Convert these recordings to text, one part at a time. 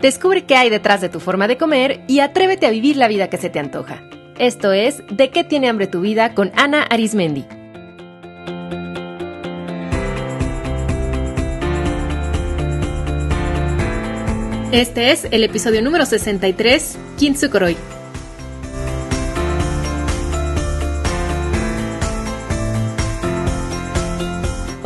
Descubre qué hay detrás de tu forma de comer y atrévete a vivir la vida que se te antoja. Esto es De qué tiene hambre tu vida con Ana Arismendi. Este es el episodio número 63, Kintsukuroi.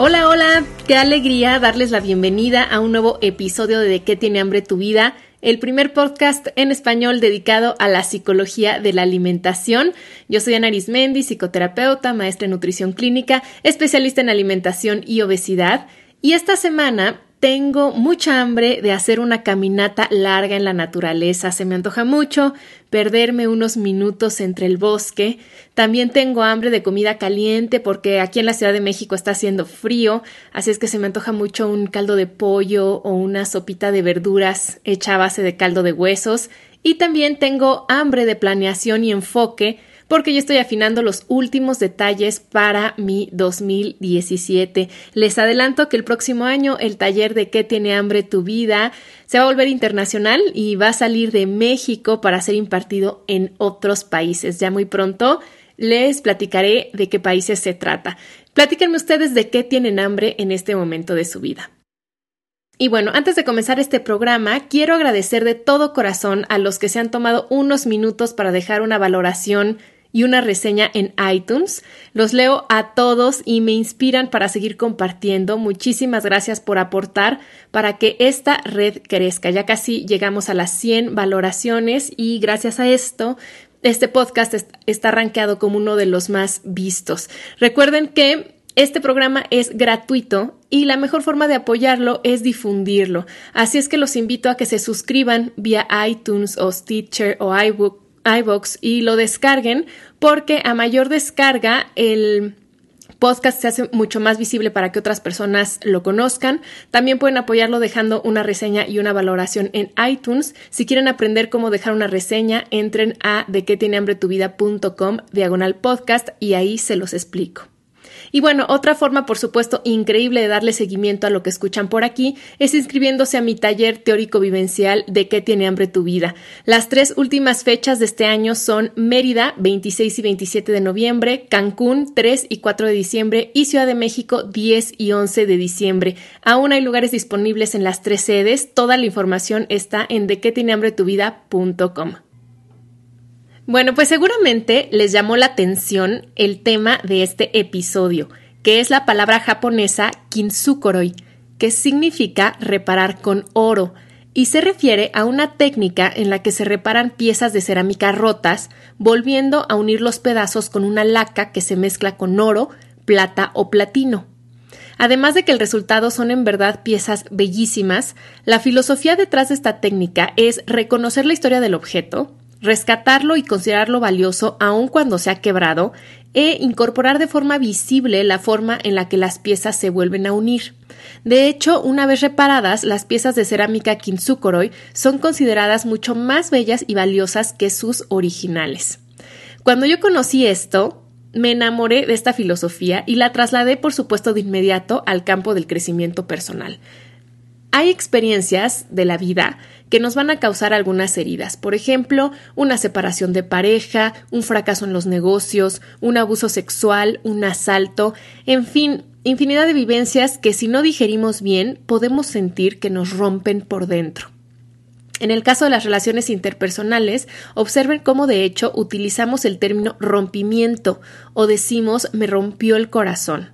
Hola, hola, qué alegría darles la bienvenida a un nuevo episodio de qué tiene hambre tu vida, el primer podcast en español dedicado a la psicología de la alimentación. Yo soy Ana Arismendi, psicoterapeuta, maestra en nutrición clínica, especialista en alimentación y obesidad. Y esta semana tengo mucha hambre de hacer una caminata larga en la naturaleza. Se me antoja mucho perderme unos minutos entre el bosque. También tengo hambre de comida caliente porque aquí en la Ciudad de México está haciendo frío, así es que se me antoja mucho un caldo de pollo o una sopita de verduras hecha a base de caldo de huesos. Y también tengo hambre de planeación y enfoque porque yo estoy afinando los últimos detalles para mi 2017. Les adelanto que el próximo año el taller de qué tiene hambre tu vida se va a volver internacional y va a salir de México para ser impartido en otros países. Ya muy pronto les platicaré de qué países se trata. Platíquenme ustedes de qué tienen hambre en este momento de su vida. Y bueno, antes de comenzar este programa, quiero agradecer de todo corazón a los que se han tomado unos minutos para dejar una valoración y una reseña en iTunes. Los leo a todos y me inspiran para seguir compartiendo. Muchísimas gracias por aportar para que esta red crezca. Ya casi llegamos a las 100 valoraciones y gracias a esto este podcast está rankeado como uno de los más vistos. Recuerden que este programa es gratuito y la mejor forma de apoyarlo es difundirlo. Así es que los invito a que se suscriban vía iTunes o Stitcher o iBook iBox y lo descarguen porque a mayor descarga el podcast se hace mucho más visible para que otras personas lo conozcan. También pueden apoyarlo dejando una reseña y una valoración en iTunes. Si quieren aprender cómo dejar una reseña, entren a de qué tiene hambre tu vida.com diagonal podcast y ahí se los explico. Y bueno, otra forma, por supuesto, increíble de darle seguimiento a lo que escuchan por aquí es inscribiéndose a mi taller teórico vivencial de qué tiene hambre tu vida. Las tres últimas fechas de este año son Mérida, 26 y 27 de noviembre, Cancún, 3 y 4 de diciembre y Ciudad de México, 10 y 11 de diciembre. Aún hay lugares disponibles en las tres sedes. Toda la información está en de qué tiene hambre tu vida.com. Bueno, pues seguramente les llamó la atención el tema de este episodio, que es la palabra japonesa kintsukuroi, que significa reparar con oro, y se refiere a una técnica en la que se reparan piezas de cerámica rotas, volviendo a unir los pedazos con una laca que se mezcla con oro, plata o platino. Además de que el resultado son en verdad piezas bellísimas, la filosofía detrás de esta técnica es reconocer la historia del objeto, rescatarlo y considerarlo valioso aun cuando se ha quebrado e incorporar de forma visible la forma en la que las piezas se vuelven a unir. De hecho, una vez reparadas, las piezas de cerámica kintsukuroi son consideradas mucho más bellas y valiosas que sus originales. Cuando yo conocí esto, me enamoré de esta filosofía y la trasladé, por supuesto, de inmediato al campo del crecimiento personal. Hay experiencias de la vida que nos van a causar algunas heridas. Por ejemplo, una separación de pareja, un fracaso en los negocios, un abuso sexual, un asalto, en fin, infinidad de vivencias que si no digerimos bien podemos sentir que nos rompen por dentro. En el caso de las relaciones interpersonales, observen cómo de hecho utilizamos el término rompimiento o decimos me rompió el corazón.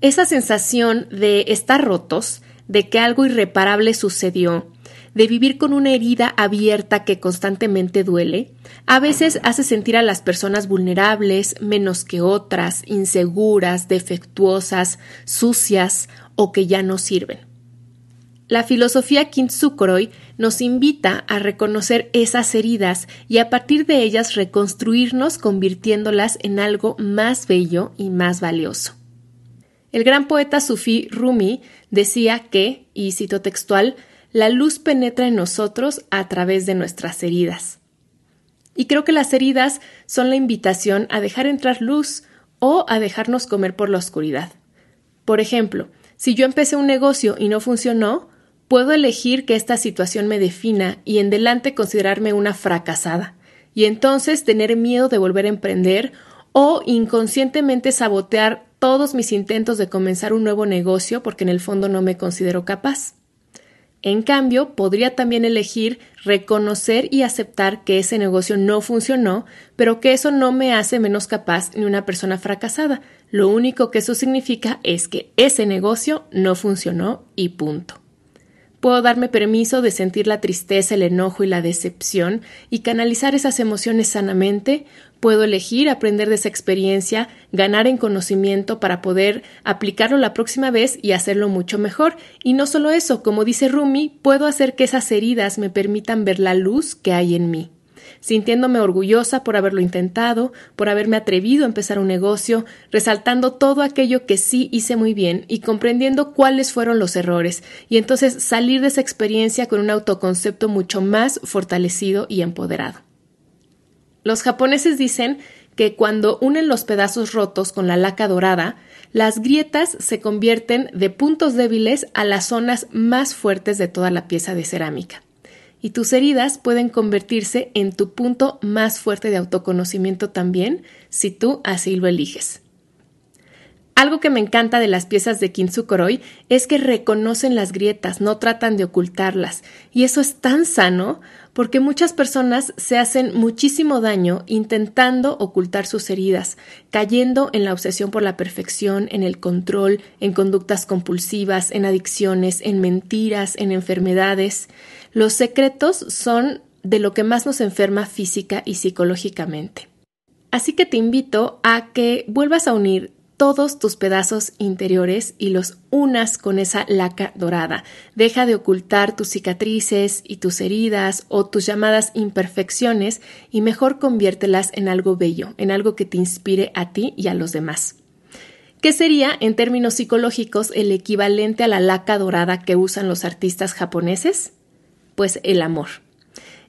Esa sensación de estar rotos, de que algo irreparable sucedió, de vivir con una herida abierta que constantemente duele, a veces hace sentir a las personas vulnerables, menos que otras, inseguras, defectuosas, sucias o que ya no sirven. La filosofía Kintsukuroi nos invita a reconocer esas heridas y a partir de ellas reconstruirnos convirtiéndolas en algo más bello y más valioso. El gran poeta sufí Rumi decía que, y cito textual, la luz penetra en nosotros a través de nuestras heridas. Y creo que las heridas son la invitación a dejar entrar luz o a dejarnos comer por la oscuridad. Por ejemplo, si yo empecé un negocio y no funcionó, Puedo elegir que esta situación me defina y en delante considerarme una fracasada, y entonces tener miedo de volver a emprender o inconscientemente sabotear todos mis intentos de comenzar un nuevo negocio porque en el fondo no me considero capaz. En cambio, podría también elegir reconocer y aceptar que ese negocio no funcionó, pero que eso no me hace menos capaz ni una persona fracasada. Lo único que eso significa es que ese negocio no funcionó y punto. Puedo darme permiso de sentir la tristeza, el enojo y la decepción y canalizar esas emociones sanamente. Puedo elegir aprender de esa experiencia, ganar en conocimiento para poder aplicarlo la próxima vez y hacerlo mucho mejor. Y no solo eso, como dice Rumi, puedo hacer que esas heridas me permitan ver la luz que hay en mí sintiéndome orgullosa por haberlo intentado, por haberme atrevido a empezar un negocio, resaltando todo aquello que sí hice muy bien y comprendiendo cuáles fueron los errores, y entonces salir de esa experiencia con un autoconcepto mucho más fortalecido y empoderado. Los japoneses dicen que cuando unen los pedazos rotos con la laca dorada, las grietas se convierten de puntos débiles a las zonas más fuertes de toda la pieza de cerámica y tus heridas pueden convertirse en tu punto más fuerte de autoconocimiento también, si tú así lo eliges. Algo que me encanta de las piezas de Kintsukuroi es que reconocen las grietas, no tratan de ocultarlas, y eso es tan sano porque muchas personas se hacen muchísimo daño intentando ocultar sus heridas, cayendo en la obsesión por la perfección, en el control, en conductas compulsivas, en adicciones, en mentiras, en enfermedades. Los secretos son de lo que más nos enferma física y psicológicamente. Así que te invito a que vuelvas a unir todos tus pedazos interiores y los unas con esa laca dorada. Deja de ocultar tus cicatrices y tus heridas o tus llamadas imperfecciones y mejor conviértelas en algo bello, en algo que te inspire a ti y a los demás. ¿Qué sería, en términos psicológicos, el equivalente a la laca dorada que usan los artistas japoneses? pues el amor.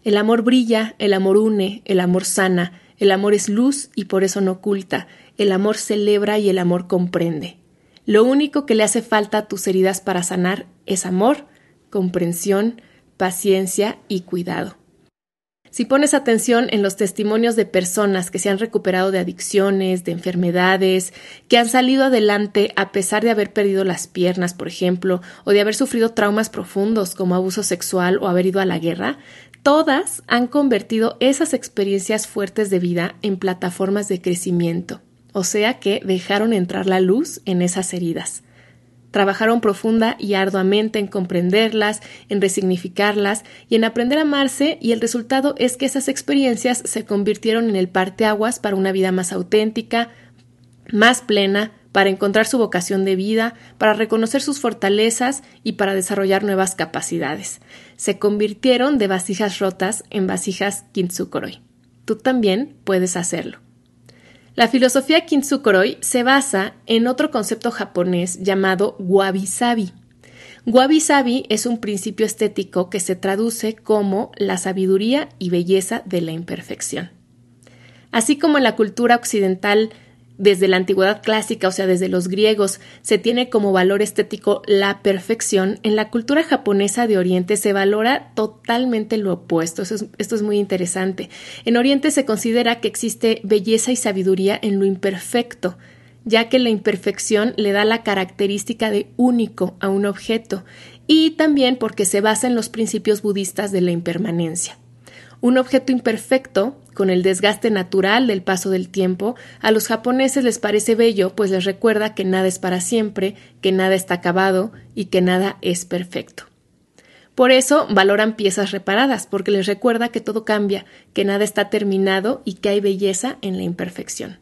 El amor brilla, el amor une, el amor sana, el amor es luz y por eso no oculta, el amor celebra y el amor comprende. Lo único que le hace falta a tus heridas para sanar es amor, comprensión, paciencia y cuidado. Si pones atención en los testimonios de personas que se han recuperado de adicciones, de enfermedades, que han salido adelante a pesar de haber perdido las piernas, por ejemplo, o de haber sufrido traumas profundos como abuso sexual o haber ido a la guerra, todas han convertido esas experiencias fuertes de vida en plataformas de crecimiento, o sea que dejaron entrar la luz en esas heridas. Trabajaron profunda y arduamente en comprenderlas, en resignificarlas y en aprender a amarse y el resultado es que esas experiencias se convirtieron en el parteaguas para una vida más auténtica, más plena, para encontrar su vocación de vida, para reconocer sus fortalezas y para desarrollar nuevas capacidades. Se convirtieron de vasijas rotas en vasijas kintsukuroi. Tú también puedes hacerlo. La filosofía Kintsukuroi se basa en otro concepto japonés llamado wabi-sabi. Wabi-sabi es un principio estético que se traduce como la sabiduría y belleza de la imperfección. Así como en la cultura occidental desde la antigüedad clásica, o sea, desde los griegos, se tiene como valor estético la perfección, en la cultura japonesa de Oriente se valora totalmente lo opuesto. esto es muy interesante. En Oriente se considera que existe belleza y sabiduría en lo imperfecto, ya que la imperfección le da la característica de único a un objeto, y también porque se basa en los principios budistas de la impermanencia. Un objeto imperfecto, con el desgaste natural del paso del tiempo, a los japoneses les parece bello, pues les recuerda que nada es para siempre, que nada está acabado y que nada es perfecto. Por eso valoran piezas reparadas, porque les recuerda que todo cambia, que nada está terminado y que hay belleza en la imperfección.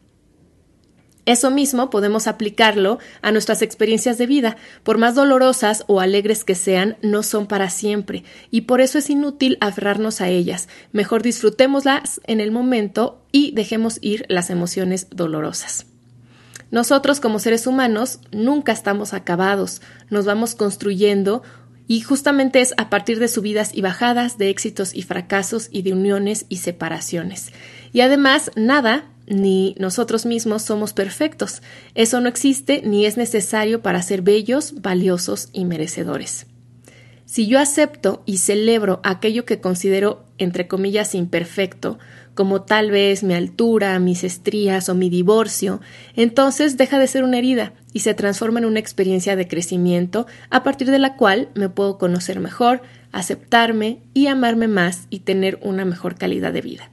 Eso mismo podemos aplicarlo a nuestras experiencias de vida. Por más dolorosas o alegres que sean, no son para siempre, y por eso es inútil aferrarnos a ellas. Mejor disfrutémoslas en el momento y dejemos ir las emociones dolorosas. Nosotros como seres humanos nunca estamos acabados, nos vamos construyendo y justamente es a partir de subidas y bajadas, de éxitos y fracasos y de uniones y separaciones. Y además, nada ni nosotros mismos somos perfectos. Eso no existe ni es necesario para ser bellos, valiosos y merecedores. Si yo acepto y celebro aquello que considero, entre comillas, imperfecto, como tal vez mi altura, mis estrías o mi divorcio, entonces deja de ser una herida y se transforma en una experiencia de crecimiento a partir de la cual me puedo conocer mejor, aceptarme y amarme más y tener una mejor calidad de vida.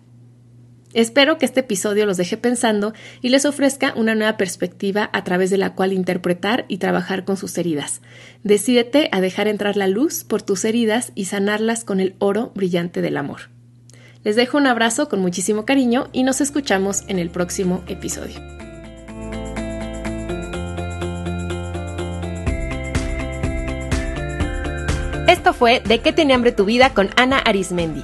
Espero que este episodio los deje pensando y les ofrezca una nueva perspectiva a través de la cual interpretar y trabajar con sus heridas. Decídete a dejar entrar la luz por tus heridas y sanarlas con el oro brillante del amor. Les dejo un abrazo con muchísimo cariño y nos escuchamos en el próximo episodio. Esto fue De qué tiene hambre tu vida con Ana Arismendi.